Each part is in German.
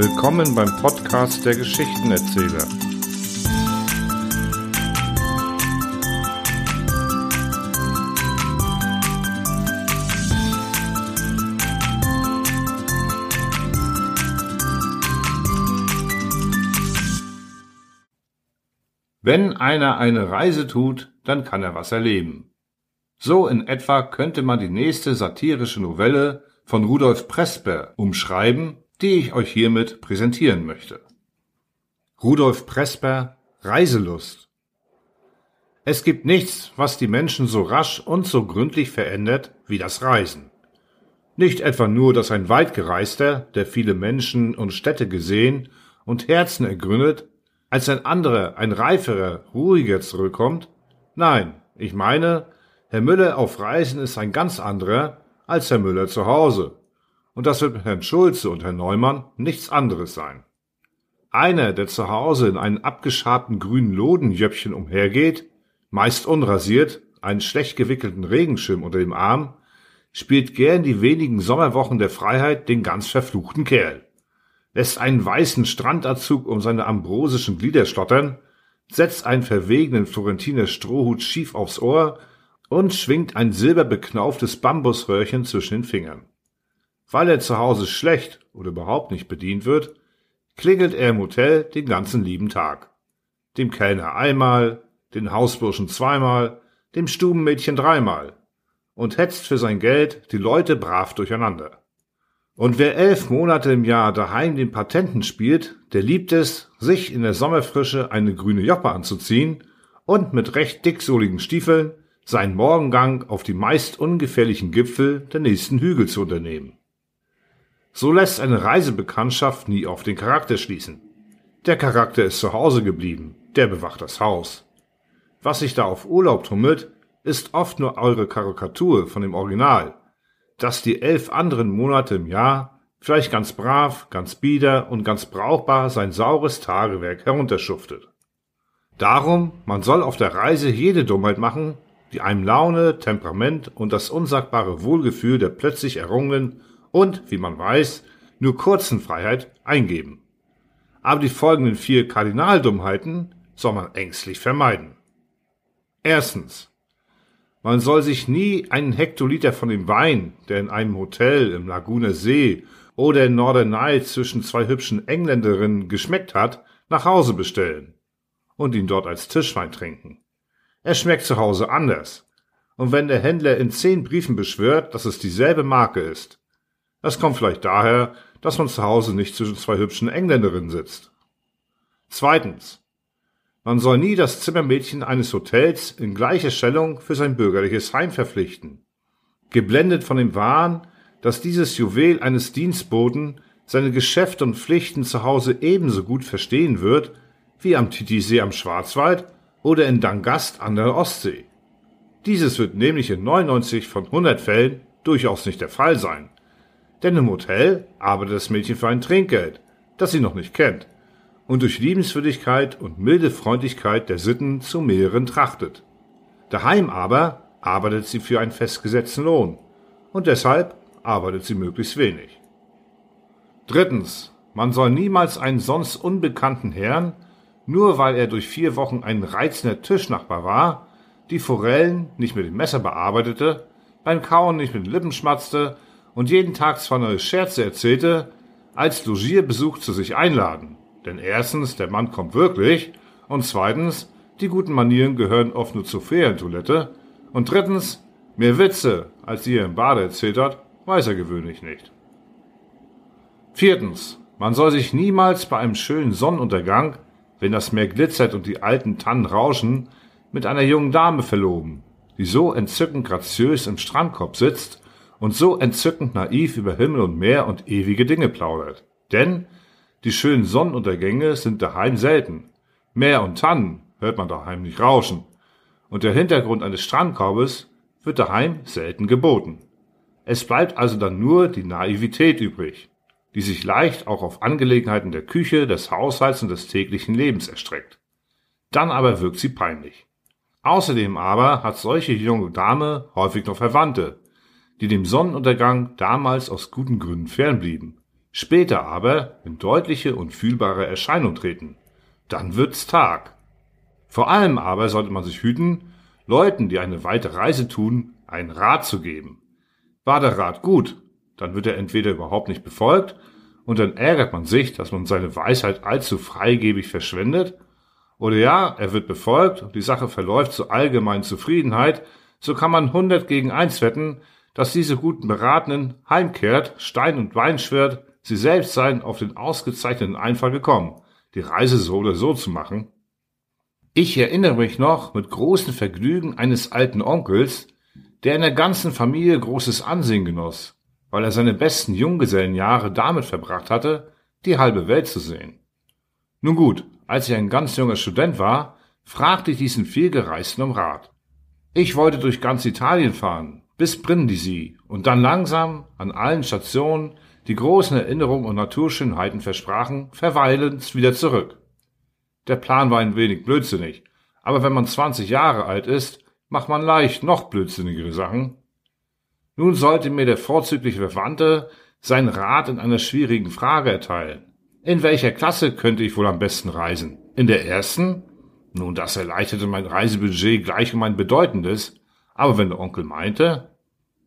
Willkommen beim Podcast der Geschichtenerzähler. Wenn einer eine Reise tut, dann kann er was erleben. So in etwa könnte man die nächste satirische Novelle von Rudolf Presper umschreiben, die ich euch hiermit präsentieren möchte. Rudolf Presper Reiselust Es gibt nichts, was die Menschen so rasch und so gründlich verändert wie das Reisen. Nicht etwa nur, dass ein Weitgereister, der viele Menschen und Städte gesehen und Herzen ergründet, als ein anderer, ein reiferer, ruhiger zurückkommt? Nein, ich meine, Herr Müller auf Reisen ist ein ganz anderer als Herr Müller zu Hause. Und das wird mit Herrn Schulze und Herrn Neumann nichts anderes sein. Einer, der zu Hause in einem abgeschabten grünen Lodenjöppchen umhergeht, meist unrasiert, einen schlecht gewickelten Regenschirm unter dem Arm, spielt gern die wenigen Sommerwochen der Freiheit den ganz verfluchten Kerl lässt einen weißen Strandanzug um seine ambrosischen Glieder schlottern, setzt einen verwegenen Florentiner Strohhut schief aufs Ohr und schwingt ein silberbeknauftes Bambusröhrchen zwischen den Fingern. Weil er zu Hause schlecht oder überhaupt nicht bedient wird, klingelt er im Hotel den ganzen lieben Tag. Dem Kellner einmal, den Hausburschen zweimal, dem Stubenmädchen dreimal und hetzt für sein Geld die Leute brav durcheinander. Und wer elf Monate im Jahr daheim den Patenten spielt, der liebt es, sich in der Sommerfrische eine grüne Joppe anzuziehen und mit recht dicksohligen Stiefeln seinen Morgengang auf die meist ungefährlichen Gipfel der nächsten Hügel zu unternehmen. So lässt eine Reisebekanntschaft nie auf den Charakter schließen. Der Charakter ist zu Hause geblieben, der bewacht das Haus. Was sich da auf Urlaub tummelt, ist oft nur eure Karikatur von dem Original, dass die elf anderen Monate im Jahr vielleicht ganz brav, ganz bieder und ganz brauchbar sein saures Tagewerk herunterschuftet. Darum, man soll auf der Reise jede Dummheit machen, die einem Laune, Temperament und das unsagbare Wohlgefühl der plötzlich errungenen und, wie man weiß, nur kurzen Freiheit eingeben. Aber die folgenden vier Kardinaldummheiten soll man ängstlich vermeiden. Erstens. Man soll sich nie einen Hektoliter von dem Wein, der in einem Hotel im Laguner See oder in Norderney zwischen zwei hübschen Engländerinnen geschmeckt hat, nach Hause bestellen und ihn dort als Tischwein trinken. Er schmeckt zu Hause anders. Und wenn der Händler in zehn Briefen beschwört, dass es dieselbe Marke ist, das kommt vielleicht daher, dass man zu Hause nicht zwischen zwei hübschen Engländerinnen sitzt. Zweitens. Man soll nie das Zimmermädchen eines Hotels in gleicher Stellung für sein bürgerliches Heim verpflichten. Geblendet von dem Wahn, dass dieses Juwel eines Dienstboten seine Geschäfte und Pflichten zu Hause ebenso gut verstehen wird wie am Titisee am Schwarzwald oder in Dangast an der Ostsee. Dieses wird nämlich in 99 von 100 Fällen durchaus nicht der Fall sein. Denn im Hotel arbeitet das Mädchen für ein Trinkgeld, das sie noch nicht kennt und durch Liebenswürdigkeit und milde Freundlichkeit der Sitten zu mehreren trachtet. Daheim aber arbeitet sie für einen festgesetzten Lohn und deshalb arbeitet sie möglichst wenig. Drittens, man soll niemals einen sonst unbekannten Herrn, nur weil er durch vier Wochen ein reizender Tischnachbar war, die Forellen nicht mit dem Messer bearbeitete, beim Kauen nicht mit den Lippen schmatzte und jeden Tag zwei neue Scherze erzählte, als Logierbesuch zu sich einladen. Denn erstens, der Mann kommt wirklich und zweitens, die guten Manieren gehören oft nur zur Ferientoilette und drittens, mehr Witze, als ihr im Bade erzählt hat, weiß er gewöhnlich nicht. Viertens, man soll sich niemals bei einem schönen Sonnenuntergang, wenn das Meer glitzert und die alten Tannen rauschen, mit einer jungen Dame verloben, die so entzückend graziös im Strandkorb sitzt und so entzückend naiv über Himmel und Meer und ewige Dinge plaudert. Denn die schönen Sonnenuntergänge sind daheim selten. Meer und Tannen hört man daheim nicht rauschen. Und der Hintergrund eines Strandkorbes wird daheim selten geboten. Es bleibt also dann nur die Naivität übrig, die sich leicht auch auf Angelegenheiten der Küche, des Haushalts und des täglichen Lebens erstreckt. Dann aber wirkt sie peinlich. Außerdem aber hat solche junge Dame häufig noch Verwandte, die dem Sonnenuntergang damals aus guten Gründen fernblieben später aber in deutliche und fühlbare Erscheinung treten. Dann wird's Tag. Vor allem aber sollte man sich hüten, Leuten, die eine weite Reise tun, einen Rat zu geben. War der Rat gut, dann wird er entweder überhaupt nicht befolgt, und dann ärgert man sich, dass man seine Weisheit allzu freigebig verschwendet, oder ja, er wird befolgt und die Sache verläuft zur allgemeinen Zufriedenheit, so kann man hundert gegen eins wetten, dass diese guten Beratenden heimkehrt, Stein und Wein schwört, sie selbst seien auf den ausgezeichneten Einfall gekommen, die Reise so oder so zu machen. Ich erinnere mich noch mit großem Vergnügen eines alten Onkels, der in der ganzen Familie großes Ansehen genoss, weil er seine besten Junggesellenjahre damit verbracht hatte, die halbe Welt zu sehen. Nun gut, als ich ein ganz junger Student war, fragte ich diesen vielgereisten um Rat. Ich wollte durch ganz Italien fahren, bis Brindisi und dann langsam an allen Stationen, die großen Erinnerungen und Naturschönheiten versprachen, verweilend wieder zurück. Der Plan war ein wenig blödsinnig, aber wenn man 20 Jahre alt ist, macht man leicht noch blödsinnigere Sachen. Nun sollte mir der vorzügliche Verwandte seinen Rat in einer schwierigen Frage erteilen. In welcher Klasse könnte ich wohl am besten reisen? In der ersten? Nun, das erleichterte mein Reisebudget gleich um ein bedeutendes. Aber wenn der Onkel meinte,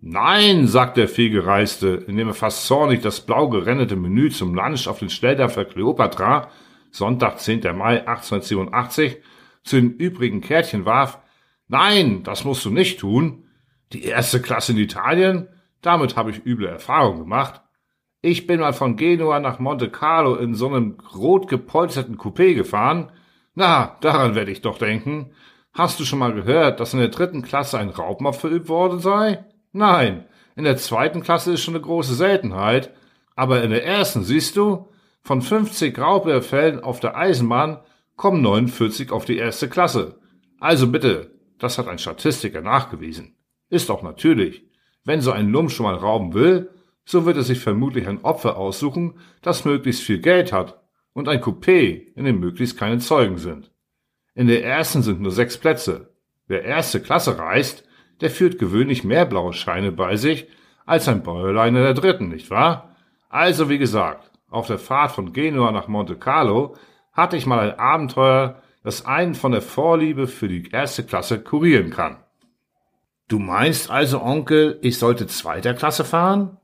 Nein, sagt der Vielgereiste, indem er fast zornig das blau gerendete Menü zum Lunch auf den Stelldorfer Cleopatra, Sonntag, 10. Mai 1887, zu den übrigen Kärtchen warf, Nein, das musst du nicht tun. Die erste Klasse in Italien? Damit habe ich üble Erfahrungen gemacht. Ich bin mal von Genua nach Monte Carlo in so einem rot gepolsterten Coupé gefahren. Na, daran werde ich doch denken. Hast du schon mal gehört, dass in der dritten Klasse ein Raubmord verübt worden sei? Nein, in der zweiten Klasse ist schon eine große Seltenheit. Aber in der ersten, siehst du, von 50 Raubüberfällen auf der Eisenbahn kommen 49 auf die erste Klasse. Also bitte, das hat ein Statistiker nachgewiesen. Ist auch natürlich. Wenn so ein Lump schon mal rauben will, so wird er sich vermutlich ein Opfer aussuchen, das möglichst viel Geld hat und ein Coupé, in dem möglichst keine Zeugen sind. In der ersten sind nur sechs Plätze. Wer erste Klasse reist, der führt gewöhnlich mehr blaue Scheine bei sich als ein Bäuerlein in der dritten, nicht wahr? Also wie gesagt, auf der Fahrt von Genua nach Monte Carlo hatte ich mal ein Abenteuer, das einen von der Vorliebe für die erste Klasse kurieren kann. Du meinst also, Onkel, ich sollte zweiter Klasse fahren?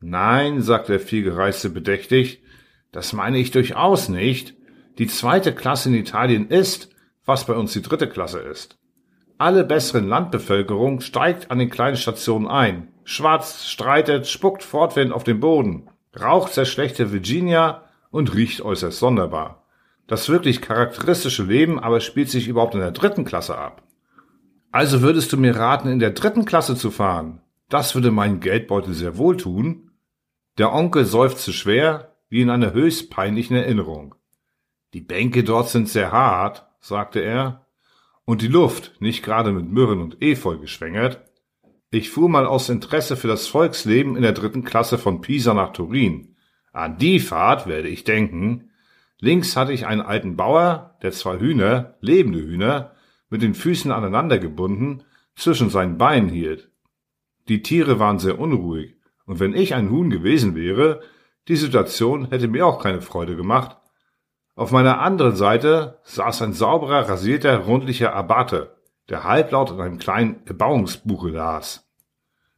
Nein, sagt der Vielgereiste bedächtig, das meine ich durchaus nicht. Die zweite Klasse in Italien ist, was bei uns die dritte Klasse ist. Alle besseren Landbevölkerung steigt an den kleinen Stationen ein, schwatzt, streitet, spuckt fortwährend auf den Boden, raucht sehr schlechte Virginia und riecht äußerst sonderbar. Das wirklich charakteristische Leben aber spielt sich überhaupt in der dritten Klasse ab. Also würdest du mir raten, in der dritten Klasse zu fahren? Das würde meinen Geldbeutel sehr wohl tun. Der Onkel seufzte schwer, wie in einer höchst peinlichen Erinnerung. Die Bänke dort sind sehr hart, sagte er, und die Luft nicht gerade mit Myrrhen und Efeu geschwängert. Ich fuhr mal aus Interesse für das Volksleben in der dritten Klasse von Pisa nach Turin. An die Fahrt werde ich denken, Links hatte ich einen alten Bauer, der zwei Hühner, lebende Hühner, mit den Füßen aneinander gebunden, zwischen seinen Beinen hielt. Die Tiere waren sehr unruhig, und wenn ich ein Huhn gewesen wäre, die Situation hätte mir auch keine Freude gemacht. Auf meiner anderen Seite saß ein sauberer, rasierter, rundlicher Abate, der halblaut in einem kleinen Erbauungsbuche las.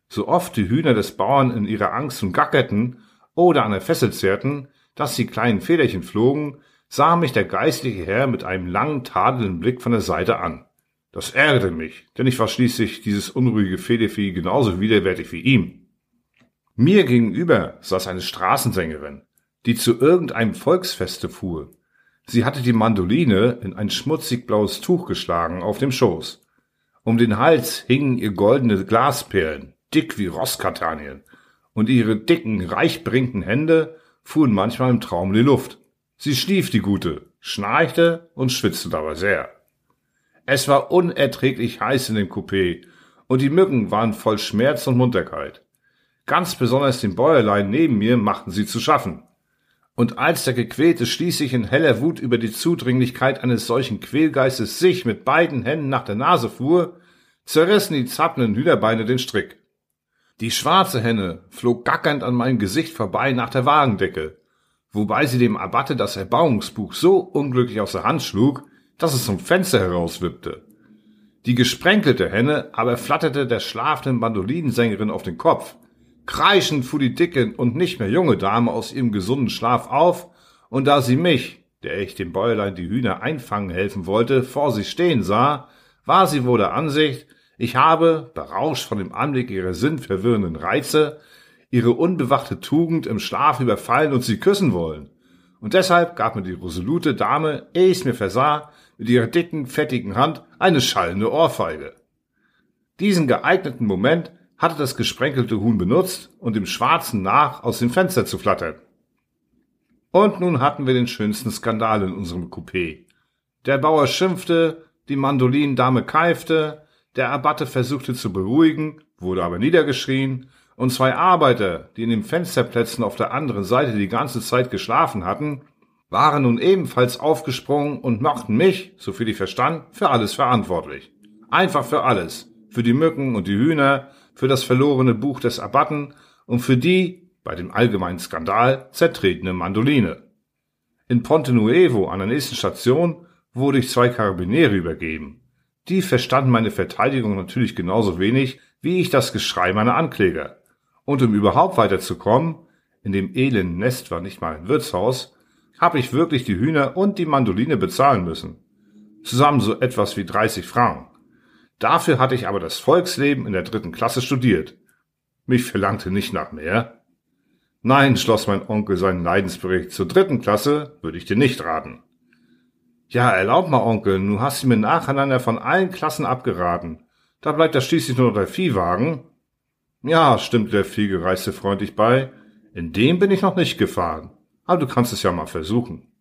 So oft die Hühner des Bauern in ihrer Angst und gackerten oder an der Fessel zerrten, dass die kleinen Federchen flogen, sah mich der geistliche Herr mit einem langen, tadelnden Blick von der Seite an. Das ärgerte mich, denn ich war schließlich dieses unruhige Federvieh genauso widerwärtig wie ihm. Mir gegenüber saß eine Straßensängerin, die zu irgendeinem Volksfeste fuhr. Sie hatte die Mandoline in ein schmutzig blaues Tuch geschlagen auf dem Schoß. Um den Hals hingen ihr goldene Glasperlen, dick wie Rosskatanien, und ihre dicken, reichbringenden Hände fuhren manchmal im Traum in die Luft. Sie schlief, die Gute, schnarchte und schwitzte dabei sehr. Es war unerträglich heiß in dem Coupé und die Mücken waren voll Schmerz und Munterkeit. Ganz besonders dem Bäuerlein neben mir machten sie zu schaffen. Und als der Gequälte schließlich in heller Wut über die Zudringlichkeit eines solchen Quälgeistes sich mit beiden Händen nach der Nase fuhr, zerrissen die zappelnden Hühnerbeine den Strick. Die schwarze Henne flog gackernd an meinem Gesicht vorbei nach der Wagendecke, wobei sie dem Abatte das Erbauungsbuch so unglücklich aus der Hand schlug, dass es zum Fenster herauswippte. Die gesprenkelte Henne aber flatterte der schlafenden Mandolinensängerin auf den Kopf. Kreischend fuhr die dicke und nicht mehr junge Dame aus ihrem gesunden Schlaf auf, und da sie mich, der ich dem Bäuerlein die Hühner einfangen helfen wollte, vor sich stehen sah, war sie wohl der Ansicht, ich habe, berauscht von dem Anblick ihrer sinnverwirrenden Reize, ihre unbewachte Tugend im Schlaf überfallen und sie küssen wollen. Und deshalb gab mir die resolute Dame, ehe ich's mir versah, mit ihrer dicken, fettigen Hand eine schallende Ohrfeige. Diesen geeigneten Moment hatte das gesprenkelte Huhn benutzt, um dem Schwarzen nach aus dem Fenster zu flattern. Und nun hatten wir den schönsten Skandal in unserem Coupé. Der Bauer schimpfte, die Mandolinendame keifte, der Abatte versuchte zu beruhigen, wurde aber niedergeschrien, und zwei Arbeiter, die in den Fensterplätzen auf der anderen Seite die ganze Zeit geschlafen hatten, waren nun ebenfalls aufgesprungen und machten mich, soviel ich verstand, für alles verantwortlich. Einfach für alles. Für die Mücken und die Hühner, für das verlorene Buch des Abatten und für die, bei dem allgemeinen Skandal, zertretene Mandoline. In Ponte Nuevo an der nächsten Station wurde ich zwei Karabiniere übergeben. Die verstanden meine Verteidigung natürlich genauso wenig, wie ich das Geschrei meiner Ankläger. Und um überhaupt weiterzukommen, in dem elenden Nest war nicht mal ein Wirtshaus, habe ich wirklich die Hühner und die Mandoline bezahlen müssen. Zusammen so etwas wie 30 Franken. Dafür hatte ich aber das Volksleben in der dritten Klasse studiert. Mich verlangte nicht nach mehr. Nein, schloss mein Onkel seinen Leidensbericht zur dritten Klasse, würde ich dir nicht raten. Ja, erlaub mal, Onkel, nun hast du mir nacheinander von allen Klassen abgeraten. Da bleibt ja schließlich nur noch der Viehwagen. Ja, stimmte der Vielgereiste freundlich bei. In dem bin ich noch nicht gefahren. Aber du kannst es ja mal versuchen.